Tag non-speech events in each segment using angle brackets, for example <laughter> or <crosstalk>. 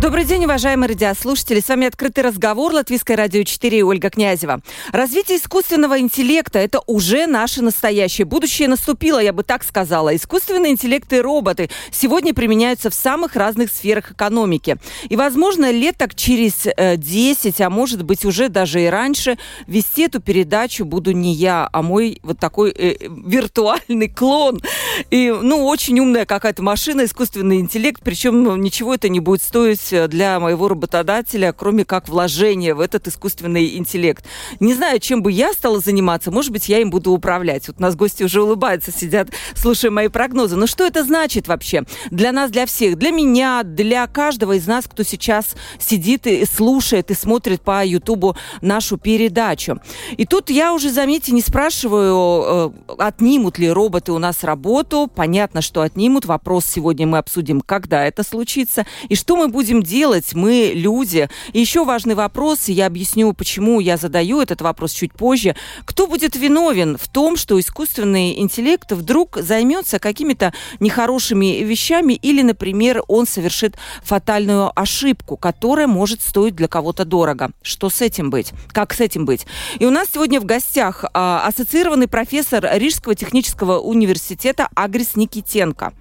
Добрый день, уважаемые радиослушатели. С вами «Открытый разговор» Латвийское радио 4 и Ольга Князева. Развитие искусственного интеллекта – это уже наше настоящее. Будущее наступило, я бы так сказала. Искусственный интеллект и роботы сегодня применяются в самых разных сферах экономики. И, возможно, лет так через 10, э, а может быть уже даже и раньше, вести эту передачу буду не я, а мой вот такой э, виртуальный клон. И, ну, очень умная какая-то машина, искусственный интеллект, причем ну, ничего это не будет стоить делать э, для моего работодателя, кроме как вложения в этот искусственный интеллект. Не знаю, чем бы я стала заниматься, может быть, я им буду управлять. Вот у нас гости уже улыбаются, сидят, слушая мои прогнозы. Но что это значит вообще для нас, для всех? Для меня, для каждого из нас, кто сейчас сидит и слушает и смотрит по Ютубу нашу передачу. И тут я уже, заметьте, не спрашиваю, э, отнимут ли роботы у нас работу. Понятно, что отнимут. Вопрос сегодня мы обсудим, когда это случится и что мы будем делать мы, люди? И еще важный вопрос, я объясню, почему я задаю этот вопрос чуть позже. Кто будет виновен в том, что искусственный интеллект вдруг займется какими-то нехорошими вещами или, например, он совершит фатальную ошибку, которая может стоить для кого-то дорого? Что с этим быть? Как с этим быть? И у нас сегодня в гостях а, ассоциированный профессор Рижского технического университета Агрис Никитенко.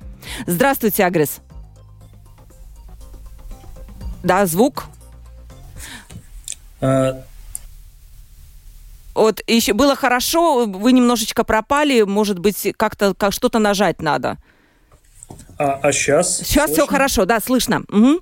Здравствуйте, Агрис. Да, звук. А... Вот еще было хорошо, вы немножечко пропали, может быть, как-то как что-то нажать надо. А, а сейчас? Сейчас слышно? все хорошо, да, слышно. Угу.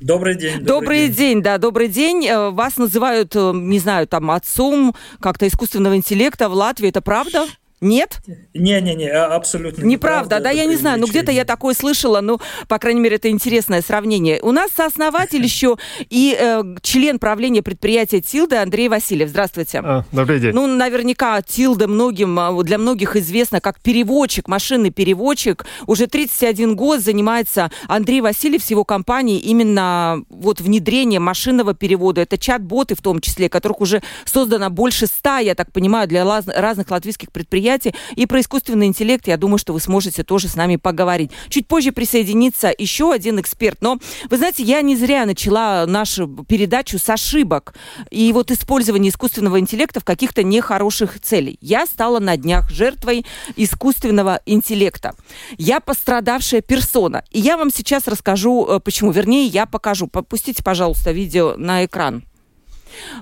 Добрый день. Добрый, добрый день. день, да, добрый день. Э, вас называют, э, не знаю, там отцом как-то искусственного интеллекта в Латвии, это правда? Нет? Не-не-не, а, абсолютно неправда. Неправда, да, я не знаю, ну где-то я такое слышала, ну, по крайней мере, это интересное сравнение. У нас сооснователь <laughs> еще и э, член правления предприятия Тилда Андрей Васильев. Здравствуйте. А, добрый день. Ну, наверняка Тилда многим, а, для многих известно как переводчик, машинный переводчик. Уже 31 год занимается Андрей Васильев с его компанией именно вот внедрением машинного перевода. Это чат-боты в том числе, которых уже создано больше ста, я так понимаю, для разных латвийских предприятий мероприятии. И про искусственный интеллект, я думаю, что вы сможете тоже с нами поговорить. Чуть позже присоединится еще один эксперт. Но, вы знаете, я не зря начала нашу передачу с ошибок и вот использования искусственного интеллекта в каких-то нехороших целей. Я стала на днях жертвой искусственного интеллекта. Я пострадавшая персона. И я вам сейчас расскажу, э, почему. Вернее, я покажу. Попустите, пожалуйста, видео на экран.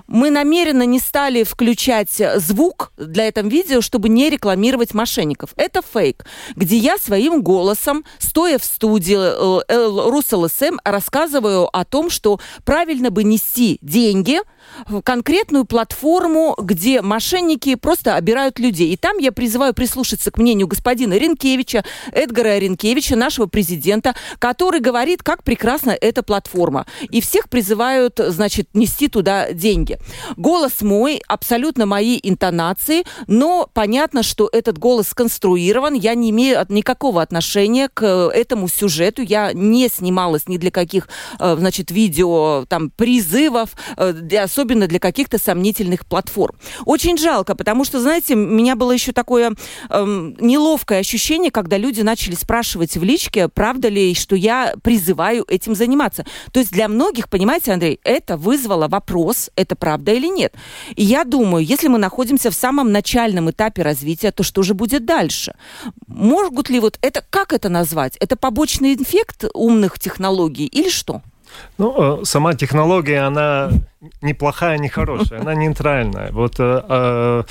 Мы намеренно не стали включать звук для этого видео, чтобы не рекламировать мошенников. Это фейк, где я своим голосом, стоя в студии э, РусЛСМ, рассказываю о том, что правильно бы нести деньги – в конкретную платформу, где мошенники просто обирают людей. И там я призываю прислушаться к мнению господина Ренкевича, Эдгара Ренкевича, нашего президента, который говорит, как прекрасна эта платформа. И всех призывают, значит, нести туда деньги. Голос мой, абсолютно мои интонации, но понятно, что этот голос сконструирован. Я не имею никакого отношения к этому сюжету. Я не снималась ни для каких, э, значит, видео, там, призывов, э, особенно для каких-то сомнительных платформ. Очень жалко, потому что, знаете, у меня было еще такое эм, неловкое ощущение, когда люди начали спрашивать в личке, правда ли, что я призываю этим заниматься. То есть для многих, понимаете, Андрей, это вызвало вопрос, это правда или нет. И я думаю, если мы находимся в самом начальном этапе развития, то что же будет дальше? Могут ли вот это, как это назвать? Это побочный эффект умных технологий или что? Ну, э, сама технология, она неплохая, не хорошая, она нейтральная. Вот э, э,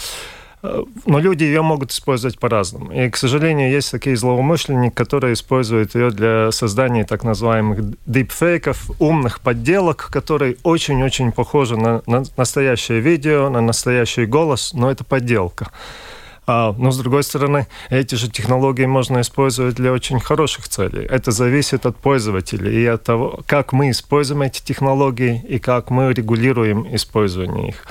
но люди ее могут использовать по-разному. И, к сожалению, есть такие злоумышленники, которые используют ее для создания так называемых дипфейков, умных подделок, которые очень-очень похожи на, на настоящее видео, на настоящий голос, но это подделка. А, но, с другой стороны, эти же технологии можно использовать для очень хороших целей. Это зависит от пользователя и от того, как мы используем эти технологии и как мы регулируем использование их.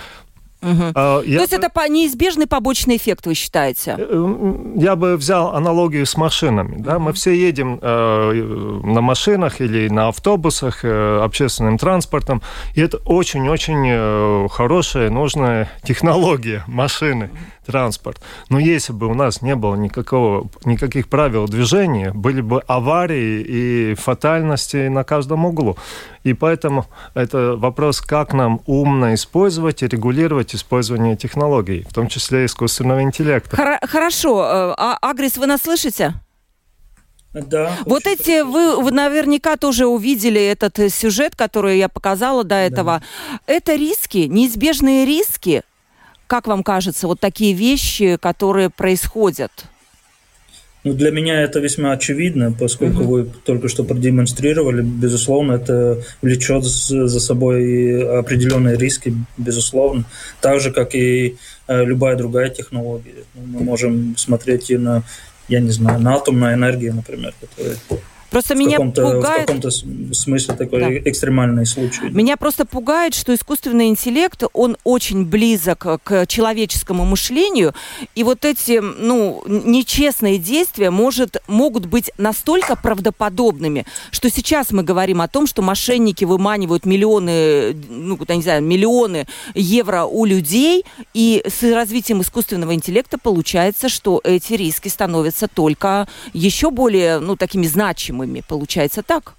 Угу. А, То есть это по неизбежный побочный эффект, вы считаете? Э, я бы взял аналогию с машинами. Да? Мы все едем э, на машинах или на автобусах, э, общественным транспортом, и это очень-очень э, хорошая, нужная технология машины транспорт. Но если бы у нас не было никакого, никаких правил движения, были бы аварии и фатальности на каждом углу. И поэтому это вопрос, как нам умно использовать и регулировать использование технологий, в том числе искусственного интеллекта. Хорошо. Э, а, Агрис, вы нас слышите? Да. Вот эти вы, вы наверняка тоже увидели этот э, сюжет, который я показала до этого. Да. Это риски, неизбежные риски как вам кажется, вот такие вещи, которые происходят? Ну, для меня это весьма очевидно, поскольку угу. вы только что продемонстрировали, безусловно, это влечет за собой определенные риски, безусловно, так же, как и э, любая другая технология. Мы можем смотреть и на, я не знаю, на атомную энергию, например, которая Просто в меня пугает... В каком-то смысле такой да. экстремальный случай. Меня просто пугает, что искусственный интеллект, он очень близок к человеческому мышлению, и вот эти, ну, нечестные действия может, могут быть настолько правдоподобными, что сейчас мы говорим о том, что мошенники выманивают миллионы, ну, не знаю, миллионы евро у людей, и с развитием искусственного интеллекта получается, что эти риски становятся только еще более, ну, такими значимыми значимыми. Получается так?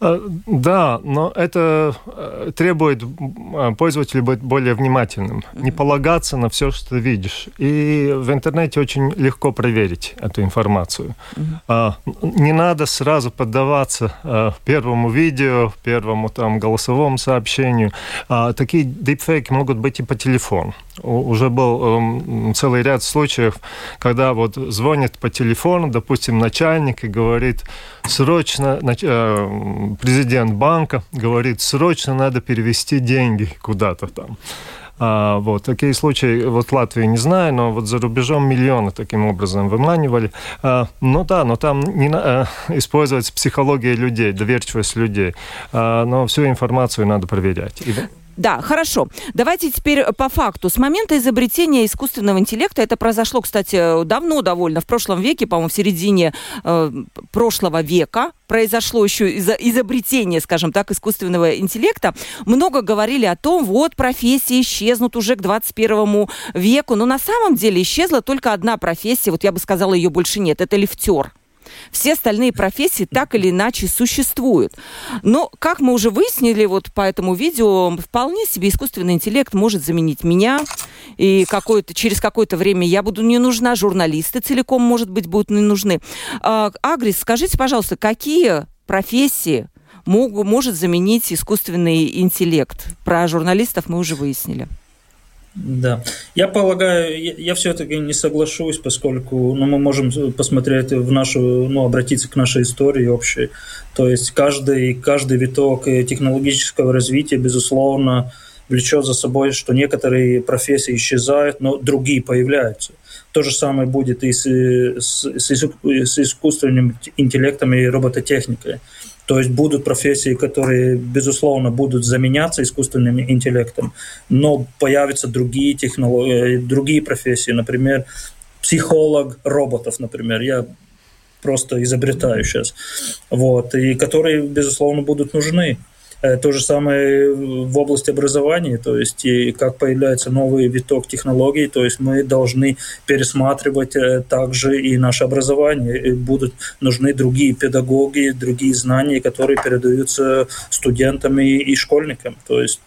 Э, да, но это э, требует э, пользователя быть более внимательным, mm-hmm. не полагаться на все, что ты видишь. И в интернете очень легко проверить эту информацию. Mm-hmm. Не надо сразу поддаваться первому видео, первому там голосовому сообщению. Такие дипфейки могут быть и по телефону. Уже был эм, целый ряд случаев, когда вот звонит по телефону, допустим, начальник и говорит, срочно, президент банка говорит, срочно надо перевести деньги куда-то там. А, вот такие случаи, вот Латвии не знаю, но вот за рубежом миллионы таким образом выманивали. А, ну да, но там не а, использовать психология людей, доверчивость людей. А, но всю информацию надо проверять. Да, хорошо. Давайте теперь по факту. С момента изобретения искусственного интеллекта, это произошло, кстати, давно довольно, в прошлом веке, по-моему, в середине э, прошлого века, произошло еще из изобретение, скажем так, искусственного интеллекта, много говорили о том, вот профессии исчезнут уже к 21 веку, но на самом деле исчезла только одна профессия, вот я бы сказала, ее больше нет, это лифтер. Все остальные профессии так или иначе существуют. Но, как мы уже выяснили вот по этому видео, вполне себе искусственный интеллект может заменить меня. И какое-то, через какое-то время я буду не нужна, журналисты целиком, может быть, будут не нужны. А, Агрис, скажите, пожалуйста, какие профессии мог, может заменить искусственный интеллект? Про журналистов мы уже выяснили. Да, я полагаю, я, я все-таки не соглашусь, поскольку ну, мы можем посмотреть в нашу, ну, обратиться к нашей истории общей. То есть каждый, каждый виток технологического развития, безусловно, влечет за собой, что некоторые профессии исчезают, но другие появляются. То же самое будет и с, с, с искусственным интеллектом и робототехникой. То есть будут профессии, которые, безусловно, будут заменяться искусственным интеллектом, но появятся другие технологии, другие профессии, например, психолог роботов, например. Я просто изобретаю сейчас. Вот, и которые, безусловно, будут нужны. Э, то же самое в области образования, то есть и как появляется новый виток технологий, то есть мы должны пересматривать э, также и наше образование. И будут нужны другие педагоги, другие знания, которые передаются студентам и, школьникам. То есть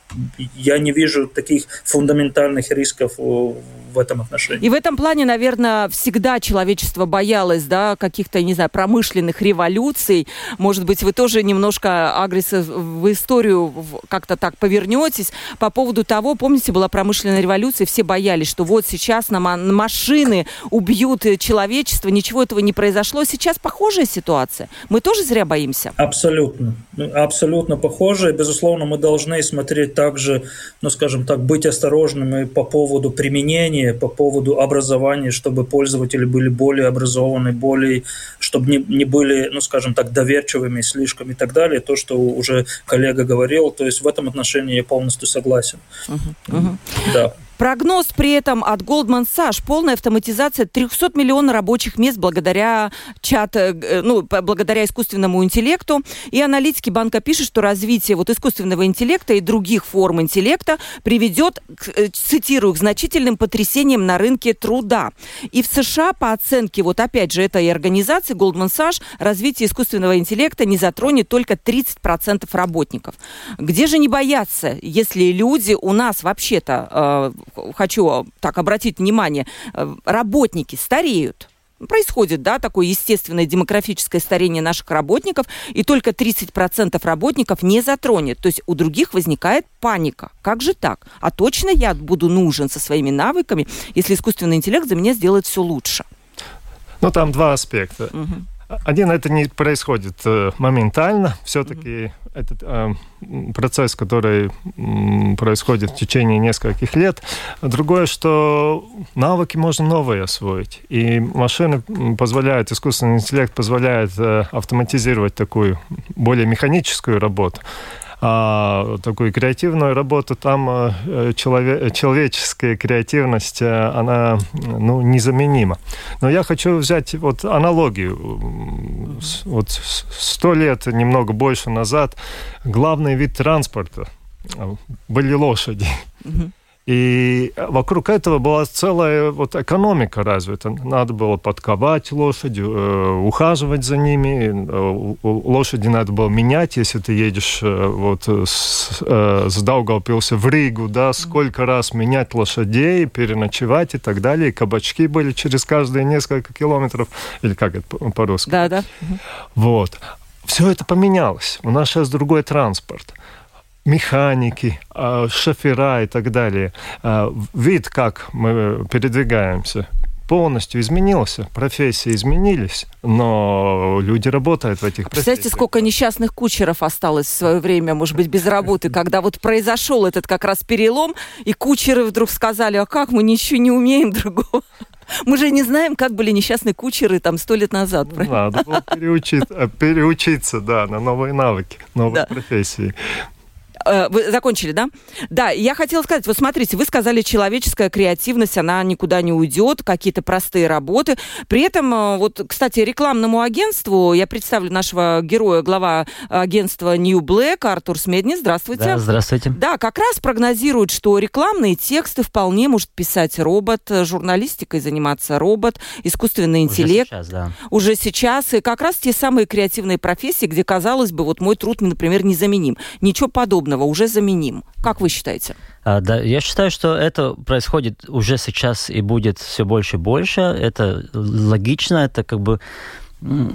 я не вижу таких фундаментальных рисков в этом отношении. И в этом плане, наверное, всегда человечество боялось, да, каких-то, не знаю, промышленных революций. Может быть, вы тоже немножко, Агрис, в историю как-то так повернетесь по поводу того, помните, была промышленная революция, все боялись, что вот сейчас на машины убьют человечество, ничего этого не произошло. Сейчас похожая ситуация. Мы тоже зря боимся? Абсолютно. Абсолютно похожая. Безусловно, мы должны смотреть также, ну, скажем так, быть осторожными по поводу применения, по поводу образования, чтобы пользователи были более образованы, более, чтобы не, не были, ну, скажем так, доверчивыми слишком и так далее. То, что уже коллега говорил, то есть в этом отношении я полностью согласен. Uh-huh. Uh-huh. Да. Прогноз при этом от Goldman Sachs. Полная автоматизация 300 миллионов рабочих мест благодаря чат, э, ну, благодаря искусственному интеллекту. И аналитики банка пишут, что развитие вот искусственного интеллекта и других форм интеллекта приведет, к, цитирую, к значительным потрясениям на рынке труда. И в США, по оценке вот опять же этой организации Goldman Sachs, развитие искусственного интеллекта не затронет только 30% работников. Где же не бояться, если люди у нас вообще-то, э, хочу так обратить внимание, э, работники стареют? происходит, да, такое естественное демографическое старение наших работников, и только 30% работников не затронет. То есть у других возникает паника. Как же так? А точно я буду нужен со своими навыками, если искусственный интеллект за меня сделает все лучше? Ну, там два аспекта. Угу. Один, это не происходит э, моментально. Все-таки угу. этот э, процесс, который происходит в течение нескольких лет. Другое, что навыки можно новые освоить. И машины позволяют, искусственный интеллект позволяет э, автоматизировать такую более механическую работу. А такую креативную работу, там э, человек, человеческая креативность, э, она ну, незаменима. Но я хочу взять вот аналогию. Вот сто лет, немного больше назад, главный вид транспорта были лошади. Mm-hmm. И вокруг этого была целая вот экономика развита. Надо было подковать лошади, э, ухаживать за ними. Э, лошади надо было менять, если ты едешь э, вот с, с Даугавпилса в Ригу, да, сколько раз менять лошадей, переночевать и так далее. И кабачки были через каждые несколько километров. Или как это по-русски? Да, да. Вот. Все это поменялось. У нас сейчас другой транспорт механики, а, шофера и так далее. А, вид, как мы передвигаемся, полностью изменился, профессии изменились, но люди работают в этих профессиях. Представляете, сколько несчастных кучеров осталось в свое время, может быть, без работы, когда вот произошел этот как раз перелом, и кучеры вдруг сказали, а как мы ничего не умеем другого? Мы же не знаем, как были несчастные кучеры там сто лет назад. Правильно? Надо было переучиться, переучиться, да, на новые навыки, новые да. профессии. Э, вы закончили, да? Да, я хотела сказать, вот смотрите, вы сказали, человеческая креативность, она никуда не уйдет, какие-то простые работы. При этом, э, вот, кстати, рекламному агентству, я представлю нашего героя, глава агентства New Black, Артур Смедни. Здравствуйте. Да, здравствуйте. Да, как раз прогнозируют, что рекламные тексты вполне может писать робот, журналистикой заниматься робот, искусственный интеллект. Уже сейчас, да. Уже сейчас. И как раз те самые креативные профессии, где, казалось бы, вот мой труд, например, незаменим. Ничего подобного подобного уже заменим. Как вы считаете? А, да, я считаю, что это происходит уже сейчас и будет все больше и больше. Это логично, это как бы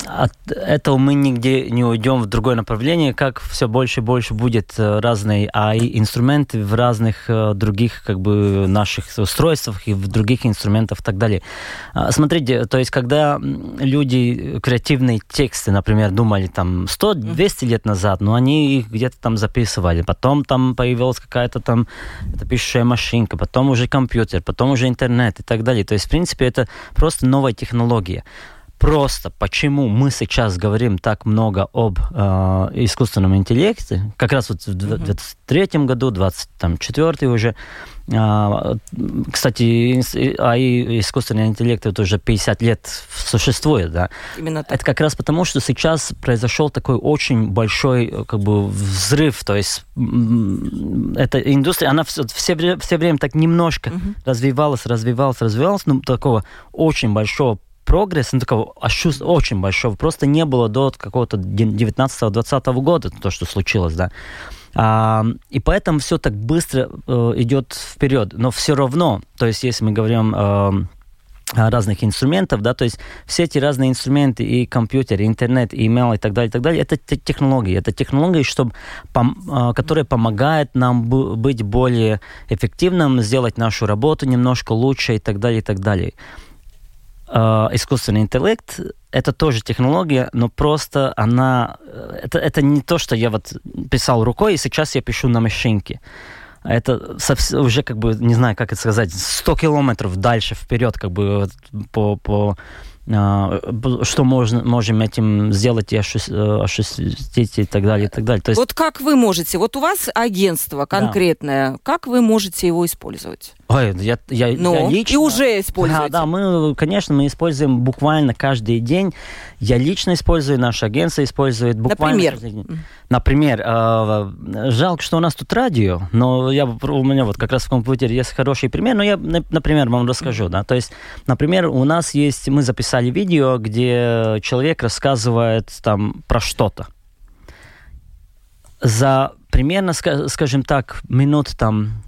от этого мы нигде не уйдем в другое направление, как все больше и больше будет э, разные AI-инструменты в разных э, других как бы наших устройствах и в других инструментах и так далее. А, смотрите, то есть когда люди креативные тексты, например, думали там 100-200 лет назад, но они их где-то там записывали, потом там появилась какая-то там пишущая машинка, потом уже компьютер, потом уже интернет и так далее. То есть, в принципе, это просто новая технология просто почему мы сейчас говорим так много об э, искусственном интеллекте, как раз вот в 2023 году, 2024 уже, э, кстати, а искусственный интеллект это уже 50 лет существует, да. Именно так. Это как раз потому, что сейчас произошел такой очень большой как бы взрыв, то есть эта индустрия, она все, все, все время так немножко угу. развивалась, развивалась, развивалась, ну, такого очень большого прогресс, ну, такого очень большого, просто не было до какого-то 19-20 года, то, что случилось, да. А, и поэтому все так быстро э, идет вперед. Но все равно, то есть если мы говорим э, разных инструментов, да, то есть все эти разные инструменты, и компьютер, и интернет, и email, и так далее, и так далее, это технологии, это технологии, чтобы, пом, э, которые помогают нам быть более эффективным, сделать нашу работу немножко лучше, и так далее, и так далее. Э, искусственный интеллект это тоже технология, но просто она... Э, это, это не то, что я вот писал рукой, и сейчас я пишу на машинке. Это уже как бы, не знаю, как это сказать, 100 километров дальше, вперед, как бы по, по а, что можно, можем этим сделать и осуществить и так далее, и так далее. То есть... Вот как вы можете, вот у вас агентство конкретное, да. как вы можете его использовать? Ой, я, я, ну, я лично... И уже используете. Да, да, мы, конечно, мы используем буквально каждый день. Я лично использую, наше агентство использует буквально Например? каждый день. Например, э, жалко, что у нас тут радио, но я, у меня вот как раз в компьютере есть хороший пример, но я, например, вам расскажу. Да? То есть, например, у нас есть, мы записали видео, где человек рассказывает там про что-то. За примерно, скажем так, минут там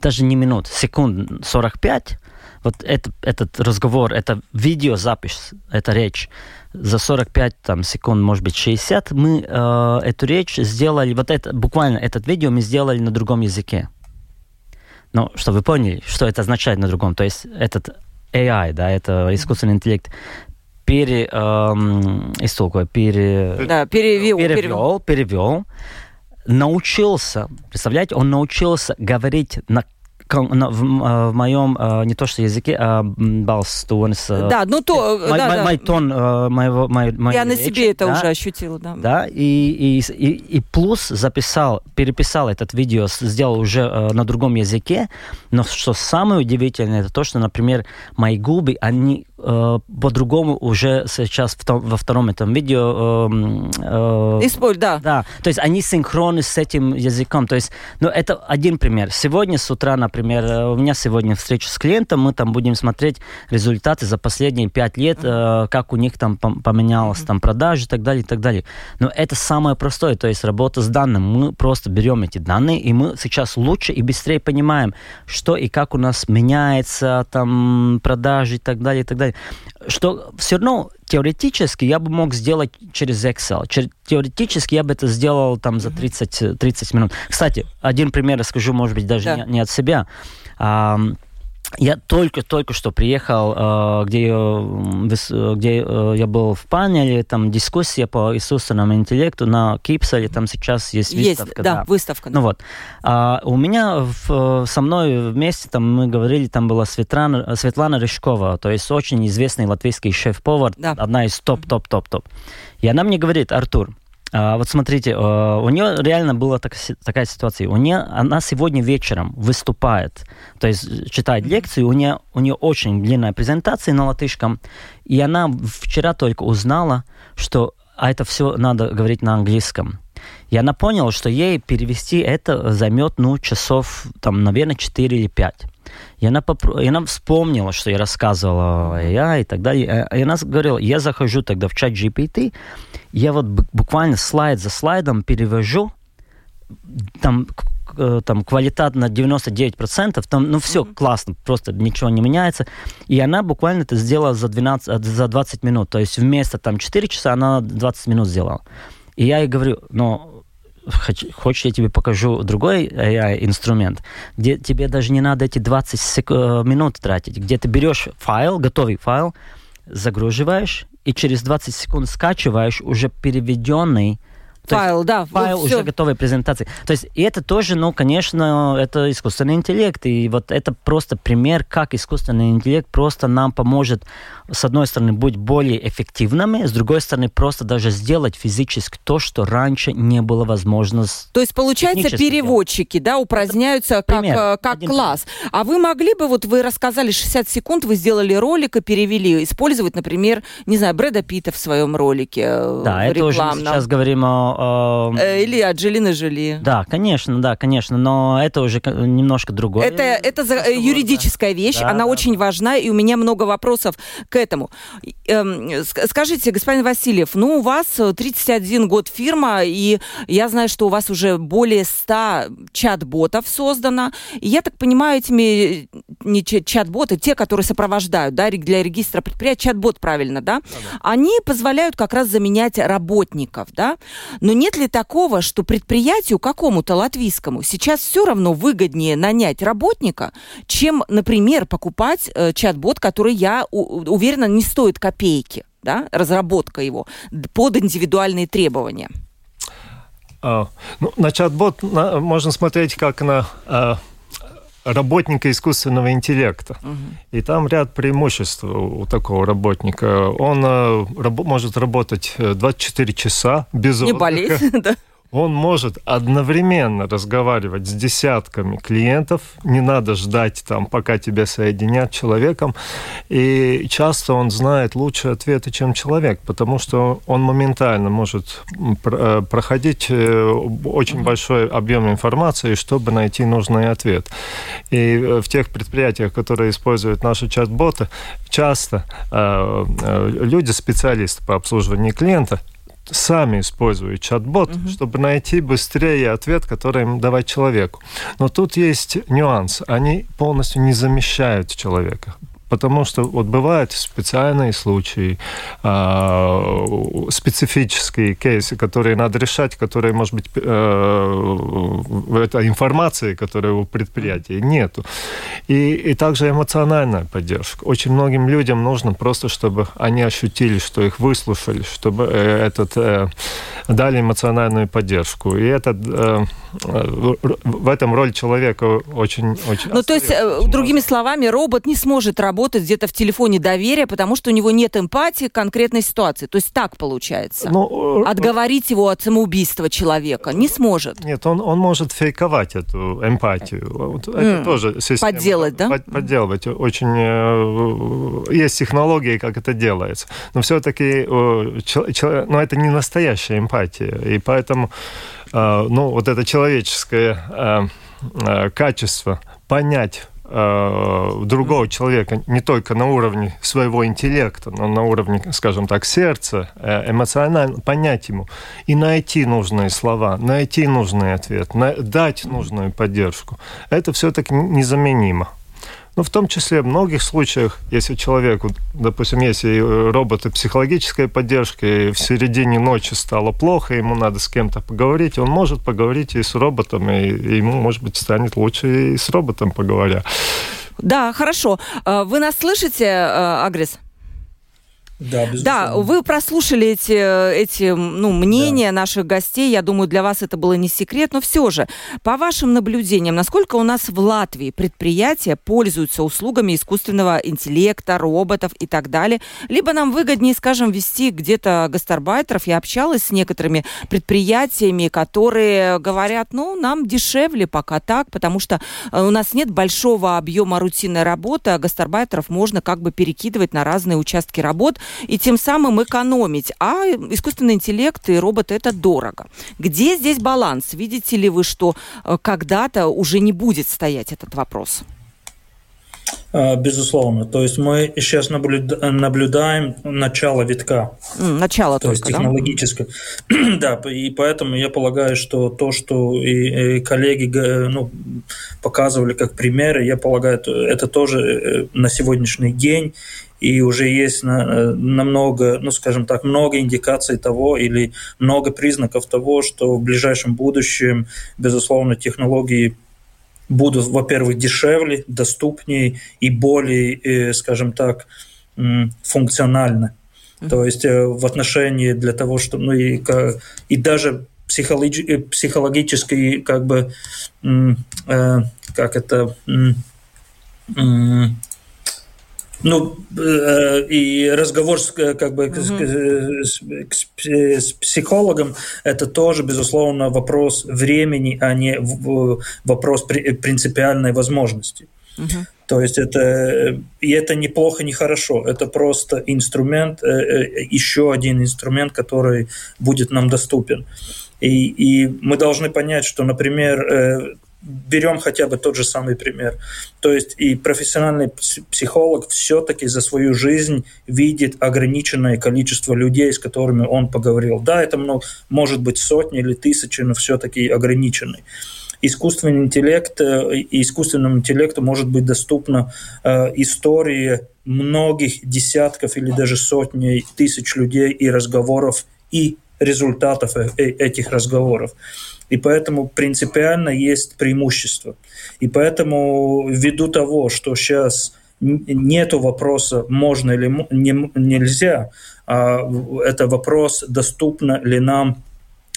даже не минут, секунд 45, вот это, этот разговор, это видеозапись, это речь, за 45 там, секунд, может быть, 60, мы э, эту речь сделали, вот это, буквально этот видео мы сделали на другом языке. Ну, чтобы вы поняли, что это означает на другом. То есть этот AI, да, это искусственный интеллект, пере, эм, пере, да, перевел, перевел, перевел, перевел. Научился, представляете, он научился говорить на в, в моем не то что языке, а балстонс. Да, ну то, мой, да, мой, да. мой тон моего, моей Я на себе это уже ощутила, да. Да, и, и, и, и плюс записал, переписал этот видео, сделал уже на другом языке, но что самое удивительное, это то, что, например, мои губы, они э, по-другому уже сейчас в том, во втором этом видео... Э, э, Используй, да. Да, то есть они синхронны с этим языком. То есть, ну, это один пример. Сегодня с утра, например, э, у меня сегодня встреча с клиентом, мы там будем смотреть результаты за последние пять лет, э, как у них там поменялось там продажи и так далее, и так далее. Но это самое простое, то есть работа с данным. Мы просто берем эти данные, и мы сейчас лучше и быстрее понимаем, что и как у нас меняется там продажи и так далее, и так далее что все равно теоретически я бы мог сделать через Excel. Теоретически я бы это сделал там за 30, 30 минут. Кстати, один пример расскажу, может быть, даже да. не, не от себя. Я только-только что приехал, э, где, я, где э, я был в панели, там дискуссия по искусственному интеллекту на Кипселе, там сейчас есть выставка. Есть, да, да. выставка. Ну вот. А у меня в, со мной вместе, там мы говорили, там была Светлана, Светлана Рыжкова, то есть очень известный латвийский шеф-повар, да. одна из топ-топ-топ-топ. И она мне говорит, Артур, вот смотрите, а, у нее реально была так, такая ситуация. У нее, она сегодня вечером выступает, то есть читает лекцию, у нее, у нее очень длинная презентация на латышском, и она вчера только узнала, что а это все надо говорить на английском. И она поняла, что ей перевести это займет, ну, часов, там, наверное, 4 или 5. И она, попро... и она вспомнила, что я рассказывала я и так далее. И она говорила, я захожу тогда в чат GPT, я вот буквально слайд за слайдом перевожу, там, э, там квалитат на 99%, там, ну, все mm-hmm. классно, просто ничего не меняется. И она буквально это сделала за, 12, э, за 20 минут. То есть вместо там 4 часа она 20 минут сделала. И я ей говорю, ну, хочешь, я тебе покажу другой AI-инструмент, где тебе даже не надо эти 20 сек- э, минут тратить, где ты берешь файл, готовый файл, загруживаешь, и через 20 секунд скачиваешь уже переведенный файл, да. Файл уже готовой презентации. То есть и это тоже, ну, конечно, это искусственный интеллект. И вот это просто пример, как искусственный интеллект просто нам поможет, с одной стороны, быть более эффективными, с другой стороны, просто даже сделать физически то, что раньше не было возможно. То есть, получается, переводчики, да, упраздняются как, пример, э, как класс. Пример. А вы могли бы, вот вы рассказали 60 секунд, вы сделали ролик и перевели, использовать, например, не знаю, Брэда Питта в своем ролике э, Да, это уже сейчас говорим о Э, или Анджелина Жоли. Да, конечно, да, конечно, но это уже немножко другое. Это, это за, э, юридическая вещь, да, она да, очень важна, и у меня много вопросов к этому. Эм, скажите, господин Васильев, ну, у вас 31 год фирма, и я знаю, что у вас уже более 100 чат-ботов создано. И я так понимаю, этими не чат-боты, те, которые сопровождают, да, для регистра предприятия, чат-бот, правильно, да, да, они позволяют как раз заменять работников, да, но нет ли такого, что предприятию какому-то латвийскому сейчас все равно выгоднее нанять работника, чем, например, покупать э, чат-бот, который, я у, уверена, не стоит копейки, да, разработка его под индивидуальные требования? А, ну, на чат-бот на, можно смотреть как на а, работника искусственного интеллекта. Угу. И там ряд преимуществ у такого работника. Он э, раб, может работать 24 часа без Не отдыха. болеть, <laughs> да он может одновременно разговаривать с десятками клиентов, не надо ждать там, пока тебя соединят человеком, и часто он знает лучшие ответы, чем человек, потому что он моментально может э, проходить э, очень большой объем информации, чтобы найти нужный ответ. И э, в тех предприятиях, которые используют наши чат-боты, часто люди, специалисты по обслуживанию клиента, сами используют чат-бот, угу. чтобы найти быстрее ответ, который им давать человеку. Но тут есть нюанс. Они полностью не замещают человека. Потому что вот бывают специальные случаи, э, специфические кейсы, которые надо решать, которые, может быть, э, это информации, которая у предприятия нету. И, и также эмоциональная поддержка. Очень многим людям нужно просто, чтобы они ощутили, что их выслушали, чтобы э, этот, э, дали эмоциональную поддержку. И это, э, в этом роль человека очень... очень ну, то есть, другими словами, робот не сможет работать работать где-то в телефоне доверия, потому что у него нет эмпатии к конкретной ситуации. То есть так получается. Ну, э, Отговорить его от самоубийства человека не сможет. Нет, он, он может фейковать эту эмпатию. Вот mm. Это тоже система. Подделать, да? Под, подделывать. Очень э, есть технологии, как это делается. Но все-таки э, ну, это не настоящая эмпатия. И поэтому ну, вот это человеческое качество понять другого человека не только на уровне своего интеллекта, но на уровне, скажем так, сердца, э, эмоционально понять ему и найти нужные слова, найти нужный ответ, дать нужную поддержку. Это все-таки незаменимо. Ну, в том числе в многих случаях, если человеку, допустим, если роботы психологической поддержки, в середине ночи стало плохо, ему надо с кем-то поговорить, он может поговорить и с роботом, и ему, может быть, станет лучше и с роботом поговоря. Да, хорошо. А, вы нас слышите, а, Агрис? Да, безусловно. Да, вы прослушали эти, эти ну, мнения да. наших гостей. Я думаю, для вас это было не секрет. Но все же, по вашим наблюдениям, насколько у нас в Латвии предприятия пользуются услугами искусственного интеллекта, роботов и так далее? Либо нам выгоднее, скажем, вести где-то гастарбайтеров. Я общалась с некоторыми предприятиями, которые говорят, ну, нам дешевле пока так, потому что э, у нас нет большого объема рутинной работы, а гастарбайтеров можно как бы перекидывать на разные участки работ и тем самым экономить. А искусственный интеллект и роботы это дорого. Где здесь баланс? Видите ли вы, что э, когда-то уже не будет стоять этот вопрос? А, безусловно. То есть мы сейчас наблюдаем начало витка. Начало то только, есть технологическое. Да? <clears throat> да, и поэтому я полагаю, что то, что и, и коллеги ну, показывали как примеры, я полагаю, это тоже э, на сегодняшний день и уже есть намного, ну скажем так, много индикаций того или много признаков того, что в ближайшем будущем, безусловно, технологии будут, во-первых, дешевле, доступнее и более, э, скажем так, функциональны. То есть э, в отношении для того, что, ну и, и даже психологи, э, психологически, как бы, как это, ну, э, и разговор с, как бы, mm-hmm. с, с, с психологом – это тоже, безусловно, вопрос времени, а не вопрос принципиальной возможности. Mm-hmm. То есть это, и это неплохо, не хорошо. Это просто инструмент, э, э, еще один инструмент, который будет нам доступен. И, и мы должны понять, что, например, берем хотя бы тот же самый пример. То есть и профессиональный психолог все-таки за свою жизнь видит ограниченное количество людей, с которыми он поговорил. Да, это много, может быть сотни или тысячи, но все-таки ограниченный. Искусственный интеллект, э, и искусственному интеллекту может быть доступна э, история многих десятков или даже сотни тысяч людей и разговоров и результатов э, э, этих разговоров. И поэтому принципиально есть преимущество. И поэтому ввиду того, что сейчас нет вопроса, можно или не, нельзя, а это вопрос, доступно ли нам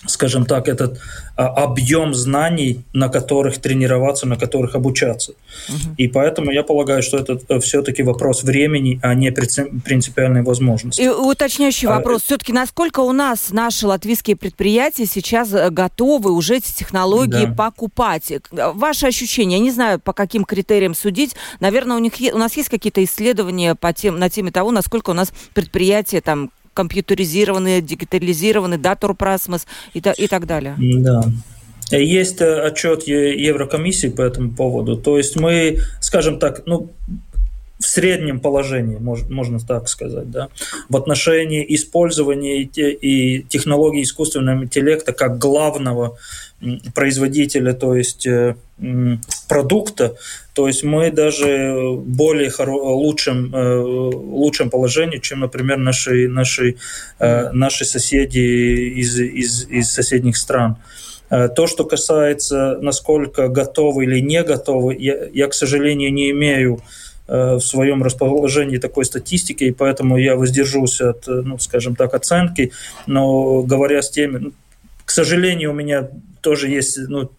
скажем так, этот а, объем знаний, на которых тренироваться, на которых обучаться. Угу. И поэтому я полагаю, что это э, все-таки вопрос времени, а не принципиальной возможности. И уточняющий а, вопрос. Все-таки насколько у нас наши латвийские предприятия сейчас э, готовы уже эти технологии да. покупать? Ваши ощущения, я не знаю, по каким критериям судить. Наверное, у, них, у нас есть какие-то исследования по тем, на теме того, насколько у нас предприятия там компьютеризированы, дигитализированы, датур прасмос и, и так далее. Да. Есть э, отчет Еврокомиссии по этому поводу. То есть мы, скажем так, ну, в среднем положении, можно так сказать, да, в отношении использования и технологий искусственного интеллекта как главного производителя, то есть э, продукта, то есть мы даже более лучшем, э, лучшем положении, чем, например, наши, наши, э, наши соседи из, из, из соседних стран. То, что касается, насколько готовы или не готовы, я, я к сожалению, не имею в своем расположении такой статистики, и поэтому я воздержусь от, ну, скажем так, оценки, но говоря с теми, ну, к сожалению, у меня тоже есть ну,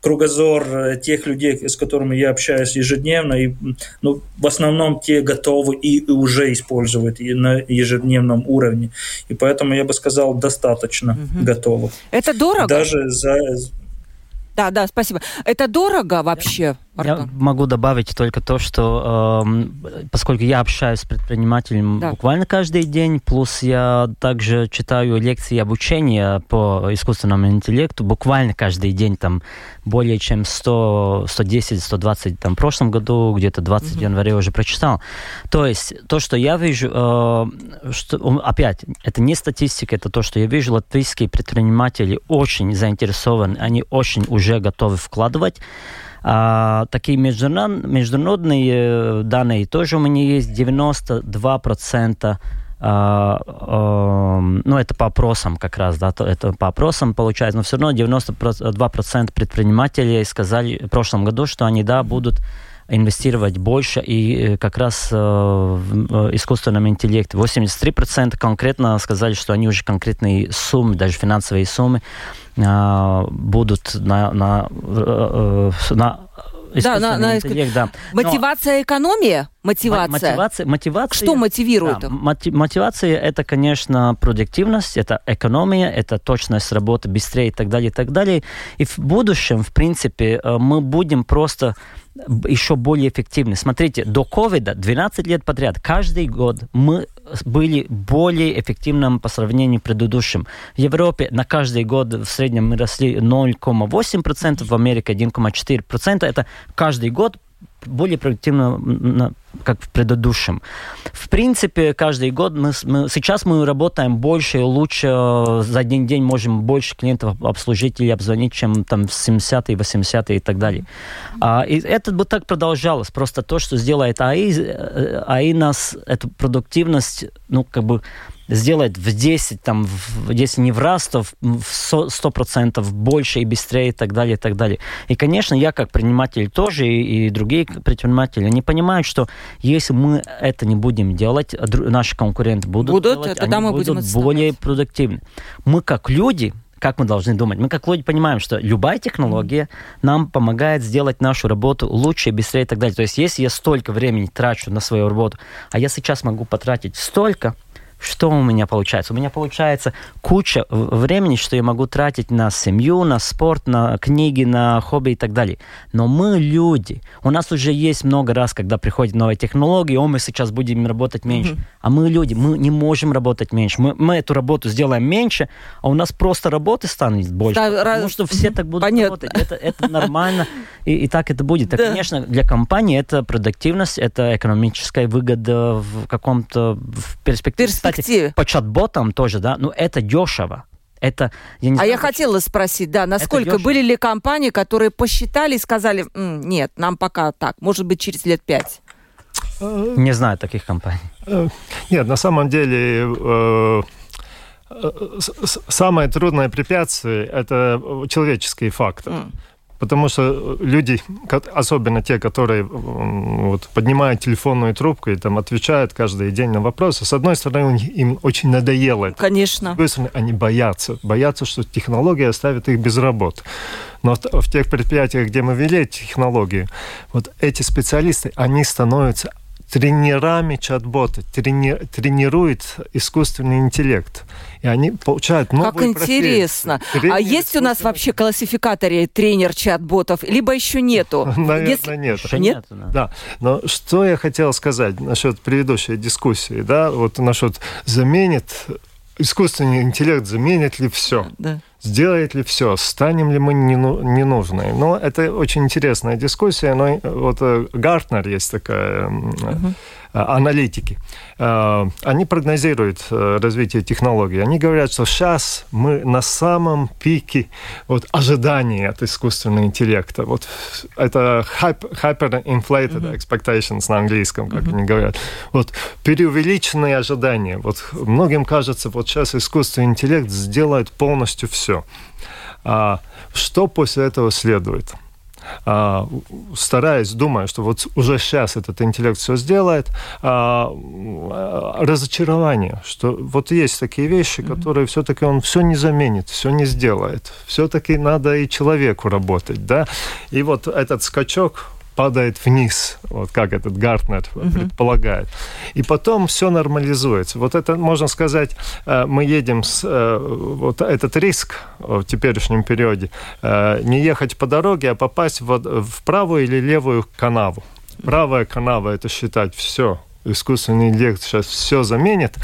кругозор э, тех людей, с которыми я общаюсь ежедневно, и ну, в основном те готовы и, уже используют на ежедневном уровне. И поэтому я бы сказал, достаточно угу. готовы. Это дорого? Даже за... Да, да, спасибо. Это дорого вообще? Артур? Я могу добавить только то, что э, поскольку я общаюсь с предпринимателем да. буквально каждый день, плюс я также читаю лекции обучения по искусственному интеллекту буквально каждый день, там более чем 100, 110, 120 там, в прошлом году, где-то 20 угу. января уже прочитал. То есть то, что я вижу, э, что, опять, это не статистика, это то, что я вижу, латвийские предприниматели очень заинтересованы, они очень уже готовы вкладывать. А, такие международные э, данные тоже у меня есть. 92% Uh, uh, ну, это по опросам как раз, да, это по опросам получается, но все равно 92% предпринимателей сказали в прошлом году, что они, да, будут инвестировать больше и э, как раз э, в искусственном интеллекте. 83% конкретно сказали, что они уже конкретные суммы, даже финансовые суммы э, будут на, на, на да, на, на интеллект, да. Мотивация, Но... экономия? Мотивация. Мотивация, мотивация. Что мотивирует? Да, мотивация это, конечно, продуктивность, это экономия, это точность работы быстрее и так далее, и так далее. И в будущем, в принципе, мы будем просто еще более эффективны. Смотрите, до ковида 12 лет подряд, каждый год мы были более эффективным по сравнению с предыдущим. В Европе на каждый год в среднем мы росли 0,8%, в Америке 1,4%. Это каждый год более продуктивно, как в предыдущем. В принципе, каждый год мы, мы сейчас мы работаем больше и лучше, за один день можем больше клиентов обслужить или обзвонить, чем там в 70-е, 80-е и так далее. А, и это бы так продолжалось. Просто то, что сделает АИ, э, АИ нас, эту продуктивность, ну, как бы сделать в 10, там, в, если не в раз, то в 100% больше и быстрее и так далее, и так далее. И, конечно, я как предприниматель тоже, и, и другие предприниматели, они понимают, что если мы это не будем делать, наши конкуренты будут, будут делать, тогда они мы будут будем более продуктивны. Мы как люди, как мы должны думать? Мы как люди понимаем, что любая технология нам помогает сделать нашу работу лучше, быстрее и так далее. То есть если я столько времени трачу на свою работу, а я сейчас могу потратить столько, что у меня получается? У меня получается куча времени, что я могу тратить на семью, на спорт, на книги, на хобби и так далее. Но мы люди. У нас уже есть много раз, когда приходят новые технологии, о, мы сейчас будем работать меньше. Mm-hmm. А мы люди, мы не можем работать меньше. Мы, мы эту работу сделаем меньше, а у нас просто работы станет больше. Да, потому раз... что все так будут Понятно. работать. Это, это нормально, и, и так это будет. Так, да. конечно, для компании это продуктивность, это экономическая выгода в каком-то в перспективе кстати, по чат-ботам тоже, да, ну это дешево. Это, я не а знаю, я хотела спросить, да, насколько были ли компании, которые посчитали и сказали, М, нет, нам пока так, может быть, через лет пять? Не знаю таких компаний. Э, нет, на самом деле э, э, самое трудное препятствие – это человеческий фактор. Mm. Потому что люди, особенно те, которые вот, поднимают телефонную трубку и там отвечают каждый день на вопросы, с одной стороны, им очень надоело это. Конечно. С другой стороны, они боятся. Боятся, что технология оставит их без работы. Но в тех предприятиях, где мы вели эти технологии, вот эти специалисты, они становятся тренерами чат-бота, трени, тренирует искусственный интеллект. И они получают новые Как интересно. Тренер а есть у нас вообще классификаторе тренер чат-ботов, либо еще нету? <laughs> Наверное, Если... нет. Еще нет? да. да. Но что я хотел сказать насчет предыдущей дискуссии, да, вот насчет заменит искусственный интеллект заменит ли все? Да. Сделает ли все? Станем ли мы ненужные? Но это очень интересная дискуссия. Но вот э, Гартнер есть такая uh-huh. аналитики. Э, они прогнозируют развитие технологий. Они говорят, что сейчас мы на самом пике вот, ожидания от искусственного интеллекта. Вот это hyper-inflated uh-huh. expectations на английском, как uh-huh. они говорят. Вот преувеличенные ожидания. Вот многим кажется, вот сейчас искусственный интеллект сделает полностью все все. А, что после этого следует? А, стараясь, думая, что вот уже сейчас этот интеллект все сделает, а, разочарование, что вот есть такие вещи, которые mm-hmm. все-таки он все не заменит, все не сделает. Все-таки надо и человеку работать, да. И вот этот скачок падает вниз, вот как этот Гартнер uh-huh. предполагает. И потом все нормализуется. Вот это, можно сказать, э, мы едем с... Э, вот этот риск в теперешнем периоде э, не ехать по дороге, а попасть в, в правую или левую канаву. Правая канава – это считать все, искусственный интеллект сейчас все заменит.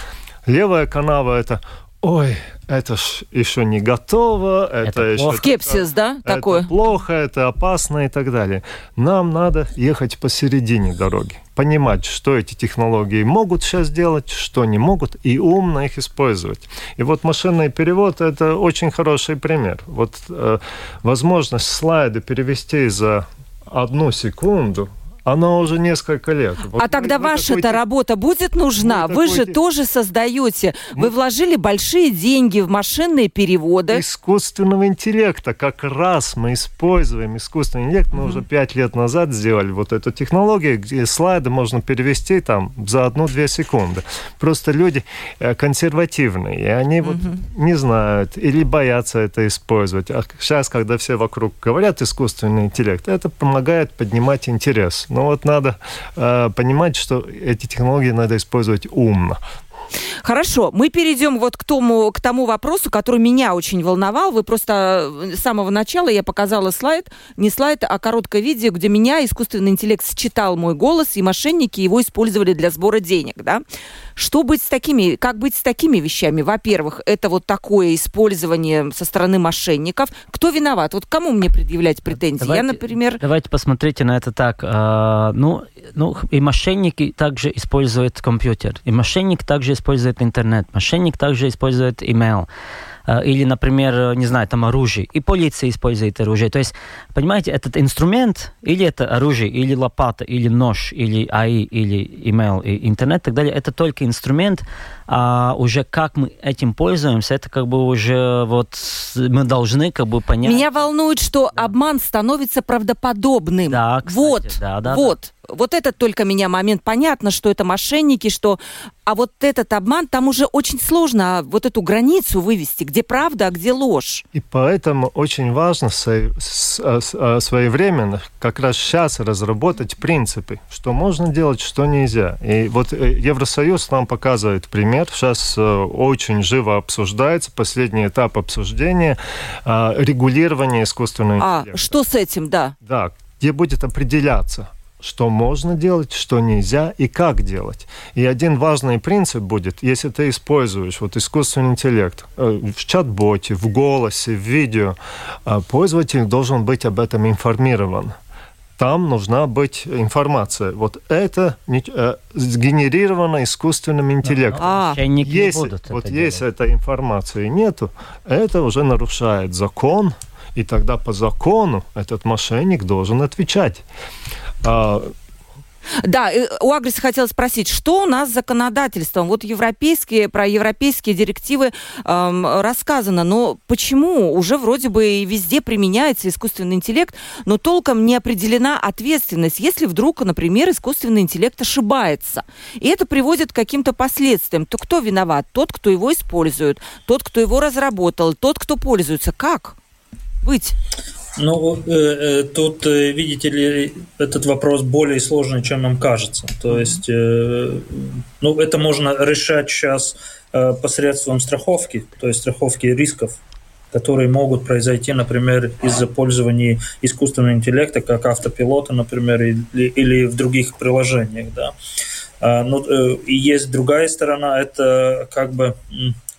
Левая канава – это ой, это ж еще не готово, это, это еще... Скепсис, да, это такое? плохо, это опасно и так далее. Нам надо ехать посередине дороги, понимать, что эти технологии могут сейчас делать, что не могут, и умно их использовать. И вот машинный перевод – это очень хороший пример. Вот э, возможность слайды перевести за одну секунду – она уже несколько лет. Вот а тогда ваша-то работа будет нужна? Вы, же тоже создаете. Вы вложили большие деньги в машинные переводы. Искусственного интеллекта. Как раз мы используем искусственный интеллект. Мы mm уже пять лет назад сделали вот эту технологию, где слайды можно перевести там за одну-две секунды. Просто люди э, консервативные, и они mm вот не знают или боятся это использовать. А сейчас, когда все вокруг говорят искусственный интеллект, это помогает поднимать интерес. Но вот надо э, понимать, что эти технологии надо использовать умно. Хорошо, мы перейдем вот к тому, к тому вопросу, который меня очень волновал. Вы просто э, с самого начала я показала слайд, не слайд, а короткое видео, где меня искусственный интеллект считал мой голос, и мошенники его использовали для сбора денег, да? Что быть с такими, как быть с такими вещами? Во-первых, это вот такое использование со стороны мошенников. Кто виноват? Вот кому мне предъявлять претензии? Давайте, я, например... Давайте посмотрите на это так. А, ну, ну, и мошенники также используют компьютер, и мошенник также использует интернет, мошенник также использует email. Э, или, например, не знаю, там оружие, и полиция использует оружие. То есть, понимаете, этот инструмент, или это оружие, или лопата, или нож, или АИ, или email, и интернет и так далее, это только инструмент, а уже как мы этим пользуемся, это как бы уже вот мы должны как бы понять. Меня волнует, что да. обман становится правдоподобным. Да, кстати, вот, да, да, вот. Да. Вот этот только меня момент. Понятно, что это мошенники, что... А вот этот обман, там уже очень сложно вот эту границу вывести, где правда, а где ложь. И поэтому очень важно а, а, своевременно как раз сейчас разработать принципы, что можно делать, что нельзя. И вот э, Евросоюз нам показывает пример. Сейчас э, очень живо обсуждается последний этап обсуждения регулирования искусственного интеллекта. А, что с этим, да? Да, где будет определяться, что можно делать, что нельзя и как делать. И один важный принцип будет, если ты используешь вот искусственный интеллект э, в чат-боте, в голосе, в видео, э, пользователь должен быть об этом информирован там нужна быть информация. Вот это э, сгенерировано искусственным интеллектом. А, если будут вот если этой информации нету, это уже нарушает закон, и тогда по закону этот мошенник должен отвечать. А, Да, у Агриса хотела спросить, что у нас с законодательством? Вот европейские, про европейские директивы эм, рассказано, но почему уже вроде бы и везде применяется искусственный интеллект, но толком не определена ответственность, если вдруг, например, искусственный интеллект ошибается. И это приводит к каким-то последствиям. То кто виноват? Тот, кто его использует, тот, кто его разработал, тот, кто пользуется. Как быть? Ну, э, э, тут, э, видите ли, этот вопрос более сложный, чем нам кажется. То есть, ну, это можно решать сейчас посредством страховки, то есть страховки рисков, которые могут произойти, например, из-за пользования искусственного интеллекта, как автопилота, например, или, или в других приложениях, да. А, ну, э, и есть другая сторона, это как бы